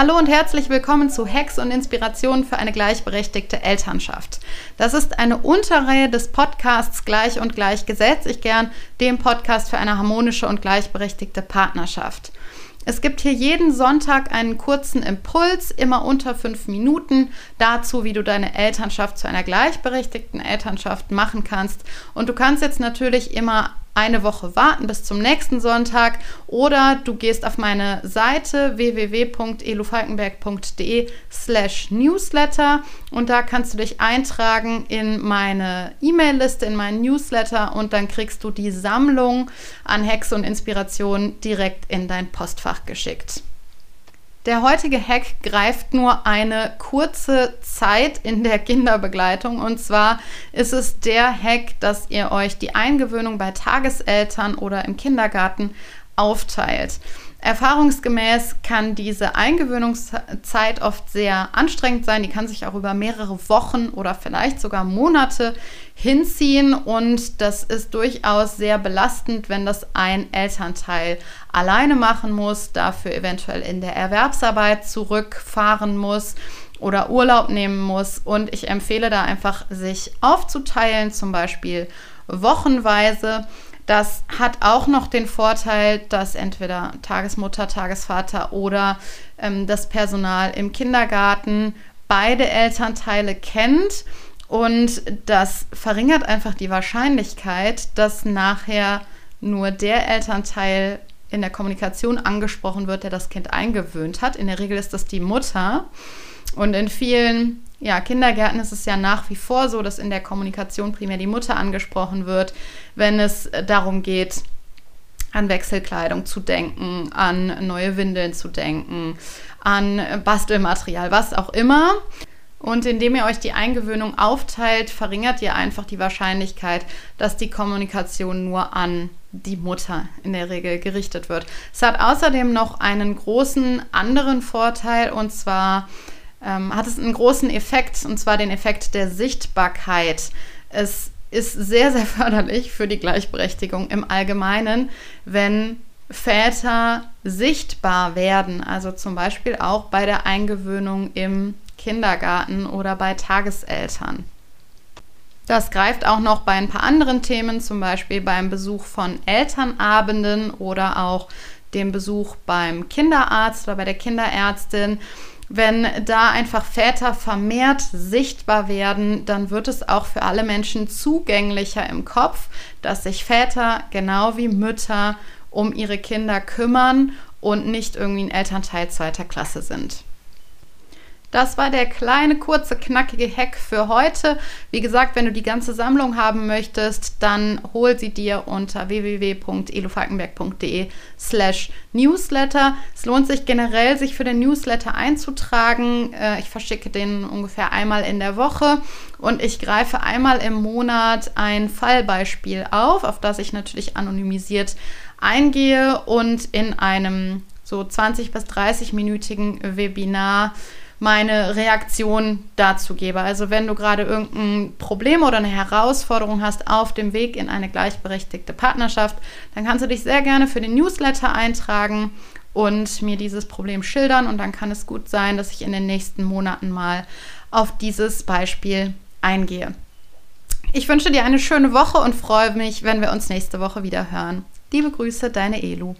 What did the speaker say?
Hallo und herzlich willkommen zu Hacks und Inspirationen für eine gleichberechtigte Elternschaft. Das ist eine Unterreihe des Podcasts Gleich und Gleich Gesetz. Ich gern dem Podcast für eine harmonische und gleichberechtigte Partnerschaft. Es gibt hier jeden Sonntag einen kurzen Impuls, immer unter fünf Minuten, dazu, wie du deine Elternschaft zu einer gleichberechtigten Elternschaft machen kannst. Und du kannst jetzt natürlich immer eine Woche warten bis zum nächsten Sonntag oder du gehst auf meine Seite www.elufalkenberg.de slash newsletter und da kannst du dich eintragen in meine E-Mail-Liste, in meinen Newsletter und dann kriegst du die Sammlung an Hacks und Inspirationen direkt in dein Postfach geschickt. Der heutige Hack greift nur eine kurze Zeit in der Kinderbegleitung. Und zwar ist es der Hack, dass ihr euch die Eingewöhnung bei Tageseltern oder im Kindergarten aufteilt. Erfahrungsgemäß kann diese Eingewöhnungszeit oft sehr anstrengend sein. Die kann sich auch über mehrere Wochen oder vielleicht sogar Monate hinziehen und das ist durchaus sehr belastend, wenn das ein Elternteil alleine machen muss, dafür eventuell in der Erwerbsarbeit zurückfahren muss oder Urlaub nehmen muss. Und ich empfehle da einfach, sich aufzuteilen, zum Beispiel wochenweise das hat auch noch den Vorteil, dass entweder Tagesmutter, Tagesvater oder ähm, das Personal im Kindergarten beide Elternteile kennt. Und das verringert einfach die Wahrscheinlichkeit, dass nachher nur der Elternteil in der Kommunikation angesprochen wird, der das Kind eingewöhnt hat. In der Regel ist das die Mutter. Und in vielen ja, Kindergärten ist es ja nach wie vor so, dass in der Kommunikation primär die Mutter angesprochen wird, wenn es darum geht, an Wechselkleidung zu denken, an neue Windeln zu denken, an Bastelmaterial, was auch immer. Und indem ihr euch die Eingewöhnung aufteilt, verringert ihr einfach die Wahrscheinlichkeit, dass die Kommunikation nur an die Mutter in der Regel gerichtet wird. Es hat außerdem noch einen großen anderen Vorteil und zwar ähm, hat es einen großen Effekt, und zwar den Effekt der Sichtbarkeit. Es ist sehr, sehr förderlich für die Gleichberechtigung im Allgemeinen, wenn Väter sichtbar werden, also zum Beispiel auch bei der Eingewöhnung im Kindergarten oder bei Tageseltern. Das greift auch noch bei ein paar anderen Themen, zum Beispiel beim Besuch von Elternabenden oder auch dem Besuch beim Kinderarzt oder bei der Kinderärztin. Wenn da einfach Väter vermehrt sichtbar werden, dann wird es auch für alle Menschen zugänglicher im Kopf, dass sich Väter genau wie Mütter um ihre Kinder kümmern und nicht irgendwie ein Elternteil zweiter Klasse sind. Das war der kleine, kurze, knackige Hack für heute. Wie gesagt, wenn du die ganze Sammlung haben möchtest, dann hol sie dir unter www.elofalkenberg.de slash newsletter. Es lohnt sich generell, sich für den Newsletter einzutragen. Äh, ich verschicke den ungefähr einmal in der Woche und ich greife einmal im Monat ein Fallbeispiel auf, auf das ich natürlich anonymisiert eingehe und in einem so 20 bis 30 minütigen Webinar meine Reaktion dazu gebe. Also wenn du gerade irgendein Problem oder eine Herausforderung hast auf dem Weg in eine gleichberechtigte Partnerschaft, dann kannst du dich sehr gerne für den Newsletter eintragen und mir dieses Problem schildern und dann kann es gut sein, dass ich in den nächsten Monaten mal auf dieses Beispiel eingehe. Ich wünsche dir eine schöne Woche und freue mich, wenn wir uns nächste Woche wieder hören. Liebe Grüße, deine Elu.